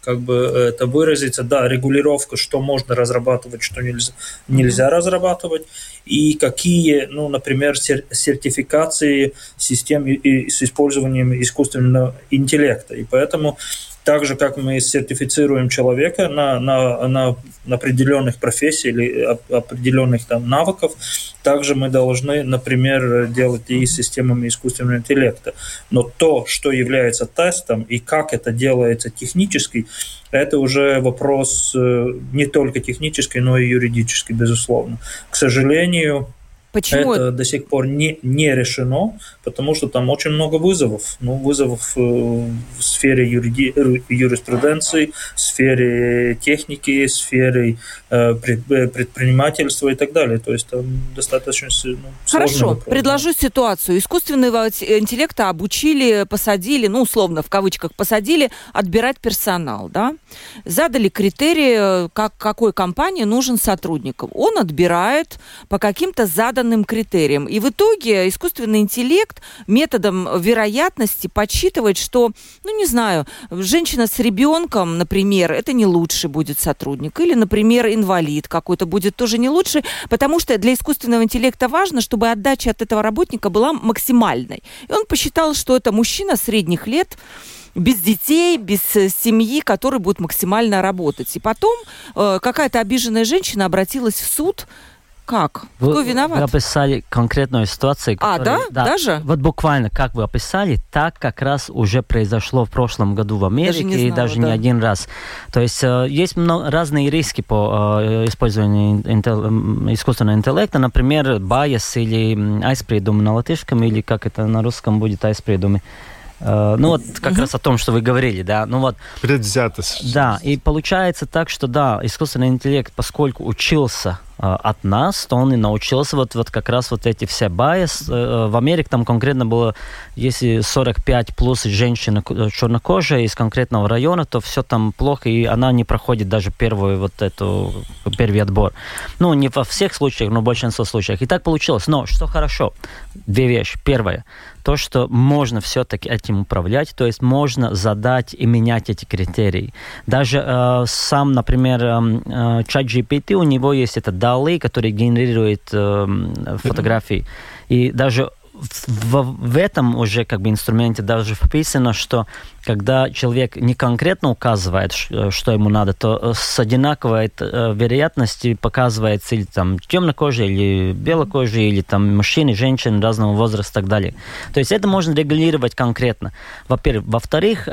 как бы это выразиться, да, регулировка, что можно разрабатывать, что нельзя, нельзя разрабатывать, и какие, ну, например, сертификации систем с использованием искусственного интеллекта. И поэтому так же, как мы сертифицируем человека на, на, на определенных профессий или определенных там навыков, также мы должны, например, делать и с системами искусственного интеллекта. Но то, что является тестом и как это делается технически, это уже вопрос э, не только технический, но и юридический, безусловно. К сожалению, Почему? Это до сих пор не, не решено, потому что там очень много вызовов. Ну, вызовов э, в сфере юриди, юриспруденции, в сфере техники, в сфере э, предпринимательства и так далее. То есть там достаточно ну, Хорошо, вопрос, предложу ситуацию. Искусственного интеллекта обучили, посадили, ну, условно, в кавычках, посадили отбирать персонал, да? Задали критерии, как, какой компании нужен сотрудник. Он отбирает по каким-то заданным заданным критериям. И в итоге искусственный интеллект методом вероятности подсчитывает, что, ну не знаю, женщина с ребенком, например, это не лучший будет сотрудник. Или, например, инвалид какой-то будет тоже не лучший, потому что для искусственного интеллекта важно, чтобы отдача от этого работника была максимальной. И он посчитал, что это мужчина средних лет, без детей, без э, семьи, который будет максимально работать. И потом э, какая-то обиженная женщина обратилась в суд как? Вы, Кто виноват? Вы описали конкретную ситуацию. А, да? да? Даже? Вот буквально, как вы описали, так как раз уже произошло в прошлом году в Америке даже знала, и даже да. не один раз. То есть э, есть много, разные риски по э, использованию интел, искусственного интеллекта. Например, bias или aizspriedums на латышском, или как это на русском будет aizspriedumi. Uh, ну вот как угу. раз о том, что вы говорили, да, ну вот. Предвзятость. Да, и получается так, что да, искусственный интеллект, поскольку учился Э, от нас, то он и научился вот, вот как раз вот эти все bias. Э, в Америке там конкретно было, если 45 плюс женщина э, чернокожая из конкретного района, то все там плохо, и она не проходит даже первую вот эту, первый отбор. Ну, не во всех случаях, но в большинстве случаев. И так получилось. Но что хорошо, две вещи. Первое, то, что можно все-таки этим управлять, то есть можно задать и менять эти критерии. Даже э, сам, например, эм, э, ChatGPT, у него есть этот DALI, который генерирует э, фотографии. И даже в, в этом уже как бы инструменте даже вписано, что когда человек не конкретно указывает, что ему надо, то э, с одинаковой э, вероятностью показывается или там темнокожий, или белокожий, или там мужчины, женщины разного возраста и так далее. То есть это можно регулировать конкретно. Во-первых. Во-вторых,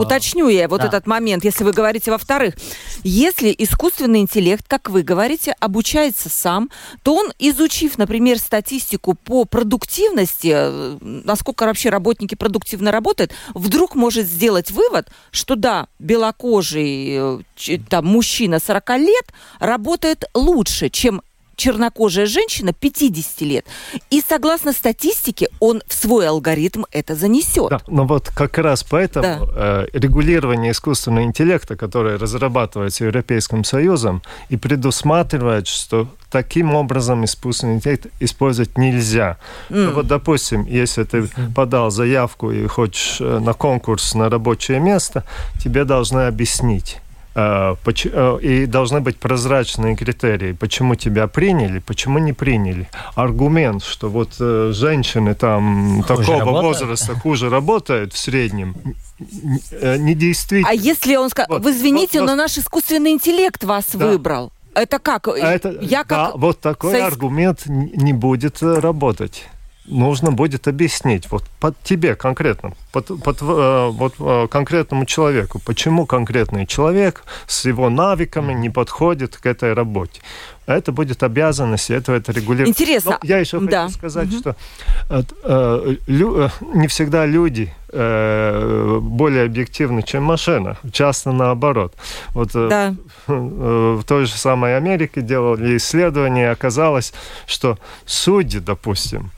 Уточню я вот да. этот момент, если вы говорите во-вторых. Если искусственный интеллект, как вы говорите, обучается сам, то он, изучив, например, статистику по продуктивности, э, насколько вообще работники продуктивно работают, вдруг может сделать вывод, что да, белокожий э, там, мужчина 40 лет работает лучше, чем чернокожая женщина 50 лет. И согласно статистике, он в свой алгоритм это занесет. Да, но вот как раз поэтому да. э, регулирование искусственного интеллекта, которое разрабатывается Европейским Союзом, и предусматривает, что таким образом искусственный интеллект использовать нельзя. Mm. Ну, вот, допустим, если ты подал заявку и хочешь э, на конкурс на рабочее место, тебе должны объяснить и должны быть прозрачные критерии, почему тебя приняли, почему не приняли. Аргумент, что вот э, женщины там хуже такого работают? возраста хуже работают в среднем, недействительно. А если он скажет, вот, вы извините, вот, но наш искусственный интеллект вас да. выбрал. Это как? Это, Я как... Да, вот такой Со... аргумент не будет работать. Нужно будет объяснить вот под тебе конкретно, под, под э, вот э, конкретному человеку, почему конкретный человек с его навыками не подходит к этой работе. Это будет обязанность, это это регулировать. Интересно. Но я еще да. хочу сказать, угу. что э, э, лю, э, не всегда люди э, более объективны, чем машина. Часто наоборот. Вот да. <laughs> э, в той же самой Америке делали исследования, оказалось, что судьи, допустим, Э,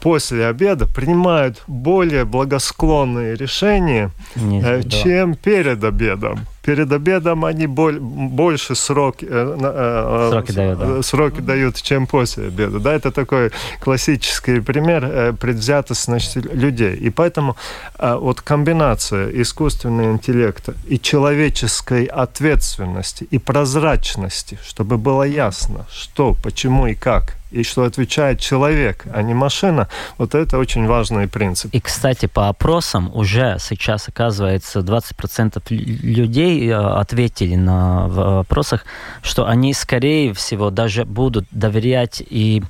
после обеда принимают более благосклонные решения, Нет, э, чем да. перед обедом. Перед обедом они боль, больше сроки, э, сроки, дают, да. сроки дают, чем после обеда. Да, это такой классический пример предвзятости людей. И поэтому вот комбинация искусственного интеллекта и человеческой ответственности и прозрачности, чтобы было ясно, что, почему и как – и что отвечает человек, а не машина, вот это очень важный принцип. И, кстати, по опросам уже сейчас, оказывается, 20% людей э, ответили на вопросах, что они, скорее всего, даже будут доверять и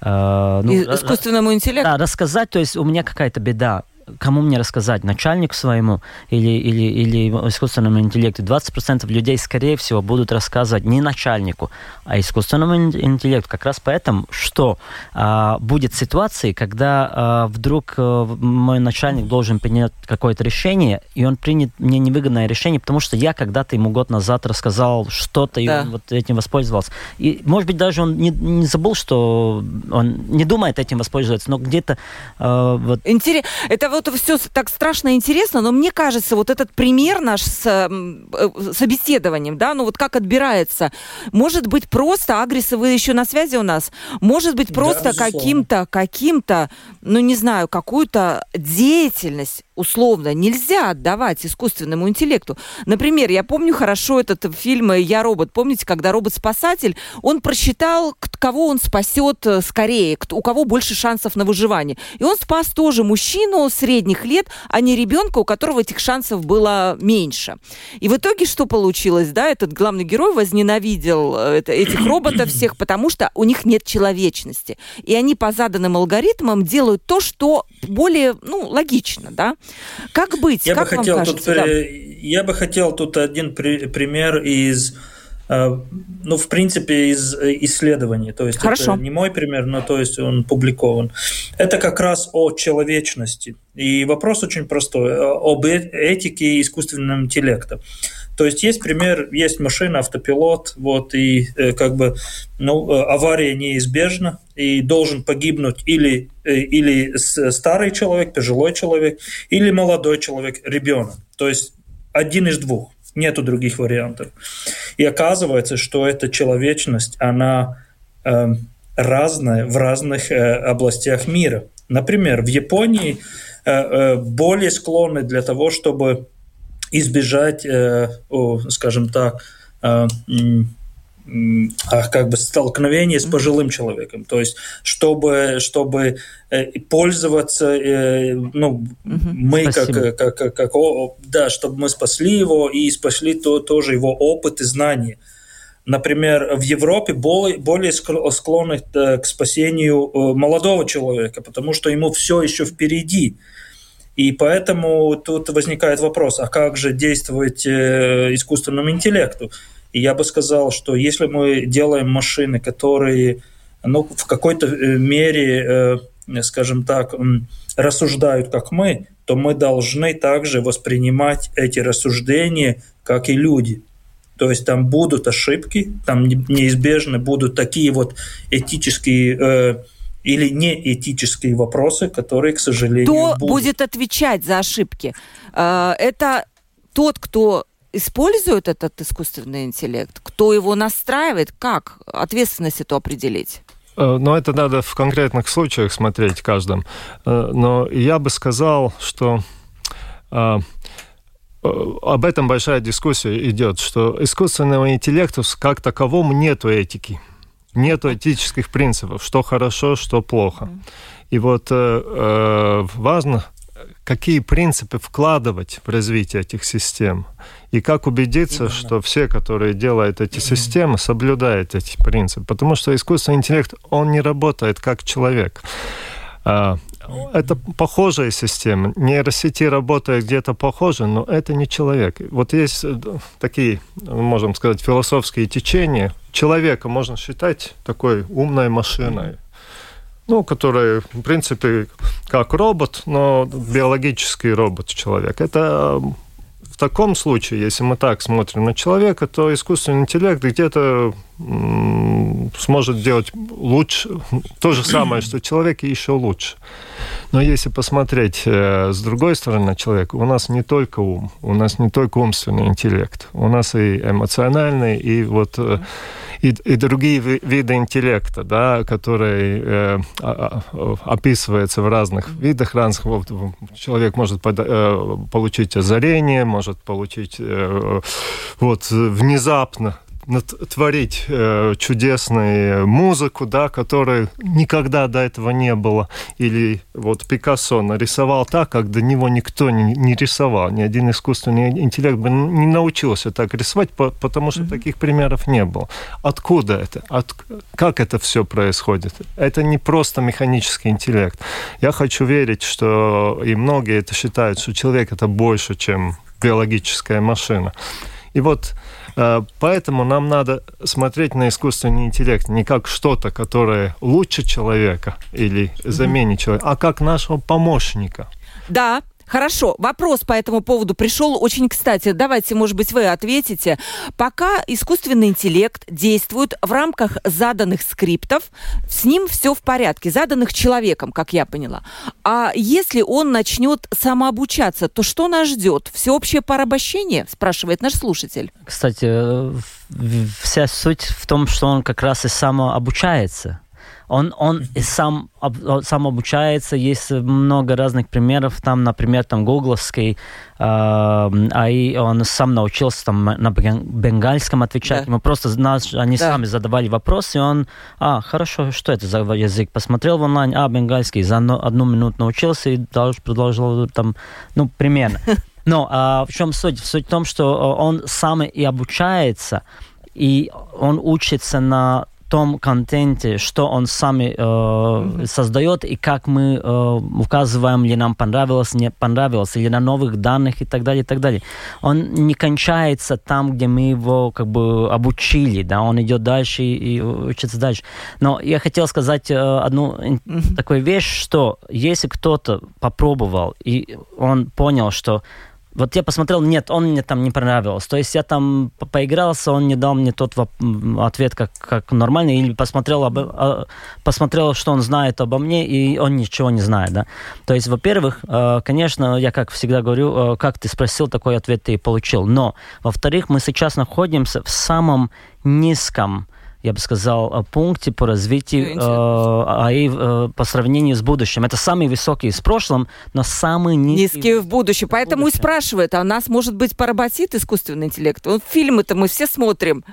э, ну, искусственному интеллекту? Да, рассказать, то есть у меня какая-то беда, кому мне рассказать, начальнику своему или, или, или искусственному интеллекту. 20% людей, скорее всего, будут рассказывать не начальнику, а искусственному интеллекту. Как раз поэтому, что а, будет ситуации, когда а, вдруг а, мой начальник должен принять какое-то решение, и он принят мне невыгодное решение, потому что я когда-то ему год назад рассказал что-то, и он вот этим воспользовался. И, может быть, даже он не, не забыл, что он не думает этим воспользоваться, но где-то... А, вот... Интересно. Это вот все так страшно интересно, но мне кажется, вот этот пример наш с э, собеседованием, да, ну вот как отбирается, может быть просто, Агриса, вы еще на связи у нас, может быть просто да, каким-то, каким-то, ну не знаю, какую-то деятельность условно нельзя отдавать искусственному интеллекту. Например, я помню хорошо этот фильм «Я робот». Помните, когда робот-спасатель, он просчитал, кого он спасет э, скорее, у кого больше шансов на выживание. И он спас тоже мужчину средних лет, а не ребенка, у которого этих шансов было меньше. И в итоге что получилось? Да, этот главный герой возненавидел э, этих <coughs> роботов всех, потому что у них нет человечности. И они по заданным алгоритмам делают то, что более ну, логично, да. Как быть? Я как бы хотел кажется? тут, да. я бы хотел тут один при, пример из э, ну, в принципе, из исследований. То есть Хорошо. это не мой пример, но то есть он публикован. Это как раз о человечности. И вопрос очень простой. Э, об э, этике и искусственном интеллекте. То есть есть пример, есть машина, автопилот, вот, и э, как бы ну, э, авария неизбежна, и должен погибнуть или, э, или старый человек, пожилой человек, или молодой человек, ребенок. То есть один из двух, нету других вариантов. И оказывается, что эта человечность, она э, разная в разных э, областях мира. Например, в Японии э, э, более склонны для того, чтобы избежать, э, скажем так, э, как бы столкновения с пожилым человеком. То есть, чтобы, чтобы э, пользоваться, ну, угу. мы как, как, как, как, да, чтобы мы спасли его и спасли то, тоже его опыт и знания. Например, в Европе более, склонны к спасению молодого человека, потому что ему все еще впереди. И поэтому тут возникает вопрос, а как же действовать э, искусственному интеллекту? И я бы сказал, что если мы делаем машины, которые ну, в какой-то э, мере, э, скажем так, рассуждают как мы, то мы должны также воспринимать эти рассуждения как и люди. То есть там будут ошибки, там неизбежно будут такие вот этические или неэтические вопросы, которые, к сожалению, Кто будут. будет отвечать за ошибки? А, это тот, кто использует этот искусственный интеллект? Кто его настраивает? Как ответственность эту определить? Э, но это надо в конкретных случаях смотреть каждом. Э, но я бы сказал, что э, об этом большая дискуссия идет, что искусственного интеллекта как таковому нету этики нет этических принципов, что хорошо, что плохо. И вот важно, какие принципы вкладывать в развитие этих систем. И как убедиться, Именно. что все, которые делают эти системы, соблюдают эти принципы. Потому что искусственный интеллект, он не работает как человек. А, это похожая система. Нейросети работают где-то похоже, но это не человек. Вот есть э, такие, можем сказать, философские течения. Человека можно считать такой умной машиной ну, который, в принципе, как робот, но биологический робот человек. Это в таком случае, если мы так смотрим на человека, то искусственный интеллект где-то сможет делать лучше, то же самое, что человек, и еще лучше. Но если посмотреть э, с другой стороны на человека, у нас не только ум, у нас не только умственный интеллект, у нас и эмоциональный, и вот э, и, и другие виды интеллекта, да, которые э, а, а, описываются в разных видах, разных. Вот, человек может под, э, получить озарение, может получить э, вот внезапно творить э, чудесную музыку, да, которой никогда до этого не было. Или вот Пикассо нарисовал так, как до него никто не, не рисовал. Ни один искусственный интеллект бы не научился так рисовать, по, потому что mm-hmm. таких примеров не было. Откуда это? От, как это все происходит? Это не просто механический интеллект. Я хочу верить, что и многие это считают, что человек это больше, чем биологическая машина. И вот поэтому нам надо смотреть на искусственный интеллект не как что-то, которое лучше человека или заменит человека, а как нашего помощника. Да, Хорошо, вопрос по этому поводу пришел очень кстати. Давайте, может быть, вы ответите. Пока искусственный интеллект действует в рамках заданных скриптов, с ним все в порядке, заданных человеком, как я поняла. А если он начнет самообучаться, то что нас ждет? Всеобщее порабощение? Спрашивает наш слушатель. Кстати, вся суть в том, что он как раз и самообучается он, он сам, сам обучается, есть много разных примеров, там, например, там, гугловский, э, а и он сам научился там на бенгальском отвечать, да. ему просто нас, они да. сами задавали вопросы, и он, а, хорошо, что это за язык, посмотрел в онлайн, а, бенгальский, за одну, одну минуту научился и дальше продолжил там, ну, примерно. <laughs> Но а, в чем суть? Суть в том, что он сам и обучается, и он учится на том контенте, что он сами э, mm-hmm. создает и как мы э, указываем, ли нам понравилось, не понравилось, или на новых данных и так далее, и так далее. Он не кончается там, где мы его как бы обучили, да, он идет дальше и, и учится дальше. Но я хотел сказать э, одну mm-hmm. такую вещь, что если кто-то попробовал и он понял, что вот я посмотрел, нет, он мне там не понравился. То есть я там поигрался, он не дал мне тот ответ как, как нормальный, или посмотрел, об, а, посмотрел, что он знает обо мне, и он ничего не знает. Да? То есть, во-первых, э, конечно, я как всегда говорю, э, как ты спросил, такой ответ ты и получил. Но, во-вторых, мы сейчас находимся в самом низком я бы сказал, пункте по развитию э, АИ э, по сравнению с будущим. Это самый высокий с прошлым, но самый низкий, низкий в будущем. Поэтому будущем. и спрашивают, а нас, может быть, поработит искусственный интеллект? Вот фильмы-то мы все смотрим.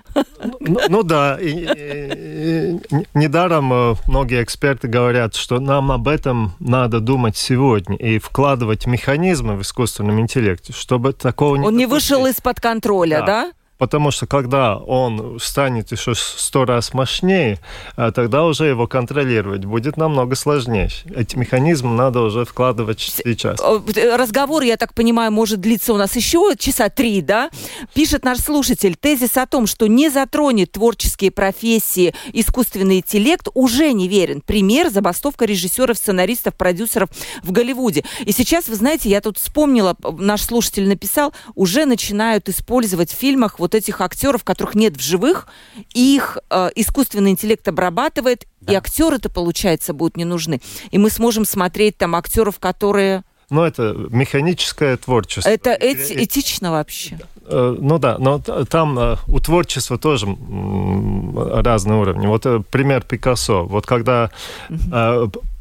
Ну, ну да, и, и, и, недаром э, многие эксперты говорят, что нам об этом надо думать сегодня и вкладывать механизмы в искусственном интеллекте, чтобы такого не Он не вышел из-под контроля, да? да? Потому что когда он станет еще сто раз мощнее, а тогда уже его контролировать будет намного сложнее. Эти механизмы надо уже вкладывать сейчас. Э, разговор, я так понимаю, может длиться у нас еще часа три, да? Пишет наш слушатель, тезис о том, что не затронет творческие профессии искусственный интеллект, уже не верен. Пример – забастовка режиссеров, сценаристов, продюсеров в Голливуде. И сейчас, вы знаете, я тут вспомнила, наш слушатель написал, уже начинают использовать в фильмах вот вот этих актеров, которых нет в живых, их э, искусственный интеллект обрабатывает, да. и актеры-то, получается, будут не нужны. И мы сможем смотреть там актеров, которые ну, это механическое творчество. Это эти, этично вообще? Э, ну да, но там э, у творчества тоже разные уровни. Вот э, пример Пикассо. Вот когда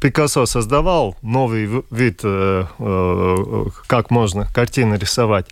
Пикассо создавал новый вид, как можно картины рисовать,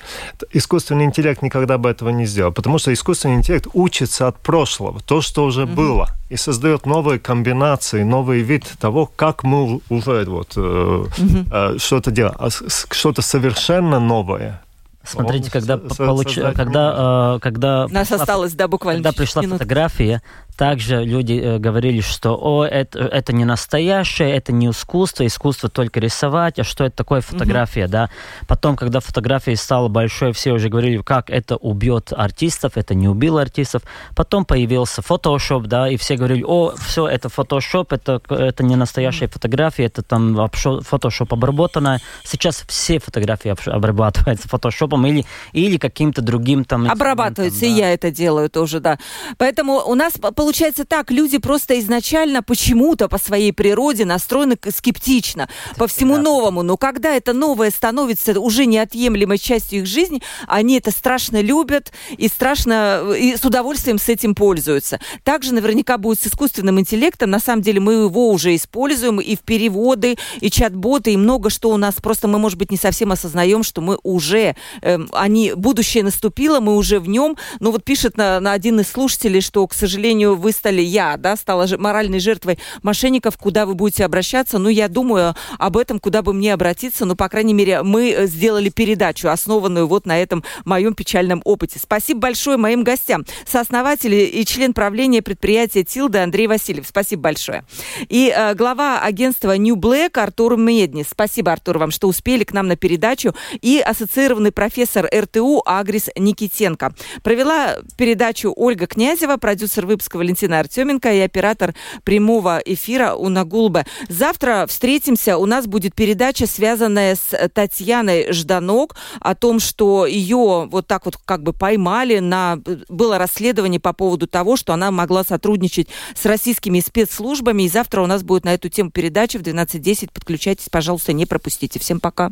искусственный интеллект никогда бы этого не сделал, потому что искусственный интеллект учится от прошлого, то, что уже mm-hmm. было, и создает новые комбинации, новый вид того, как мы уже вот mm-hmm. что-то делаем, а что-то совершенно новое Смотрите, когда, получ... когда, э, когда... Нас осталось, да, буквально Когда пришла минут. фотография, также люди э, говорили, что о, это, это не настоящее, это не искусство, искусство только рисовать, а что это такое фотография, угу. да. Потом, когда фотография стала большой, все уже говорили, как это убьет артистов, это не убило артистов. Потом появился Photoshop, да, и все говорили, о, все, это Photoshop, это, это не настоящая угу. фотография, это там Photoshop обработанная. Сейчас все фотографии обрабатываются Photoshop или, или каким-то другим там... Обрабатываются, да. и я это делаю тоже, да. Поэтому у нас получается так, люди просто изначально почему-то по своей природе настроены скептично, это по всему да. новому. Но когда это новое становится уже неотъемлемой частью их жизни, они это страшно любят и страшно, и с удовольствием с этим пользуются. Также наверняка будет с искусственным интеллектом. На самом деле мы его уже используем и в переводы, и чат-боты, и много что у нас. Просто мы, может быть, не совсем осознаем, что мы уже, э, они, будущее наступило, мы уже в нем. Ну вот пишет на, на один из слушателей, что, к сожалению, вы стали, я, да, стала моральной жертвой мошенников, куда вы будете обращаться. Ну, я думаю об этом, куда бы мне обратиться. Ну, по крайней мере, мы э, сделали передачу, основанную вот на этом моем печальном опыте. Спасибо большое моим гостям. Сооснователь и член правления предприятия Тилда Андрей Васильев. Спасибо большое. И э, глава агентства New Black Артур Меднис. Спасибо, Артур, вам, что успели к нам на передачу. И ассоциированный профессор РТУ Агрис Никитенко. Провела передачу Ольга Князева, продюсер выпуска Валентина Артеменко и оператор прямого эфира Уна Гулба. Завтра встретимся. У нас будет передача, связанная с Татьяной Жданок, о том, что ее вот так вот как бы поймали на... Было расследование по поводу того, что она могла сотрудничать с российскими спецслужбами. И завтра у нас будет на эту тему передача в 12.10. Подключайтесь, пожалуйста, не пропустите. Всем пока.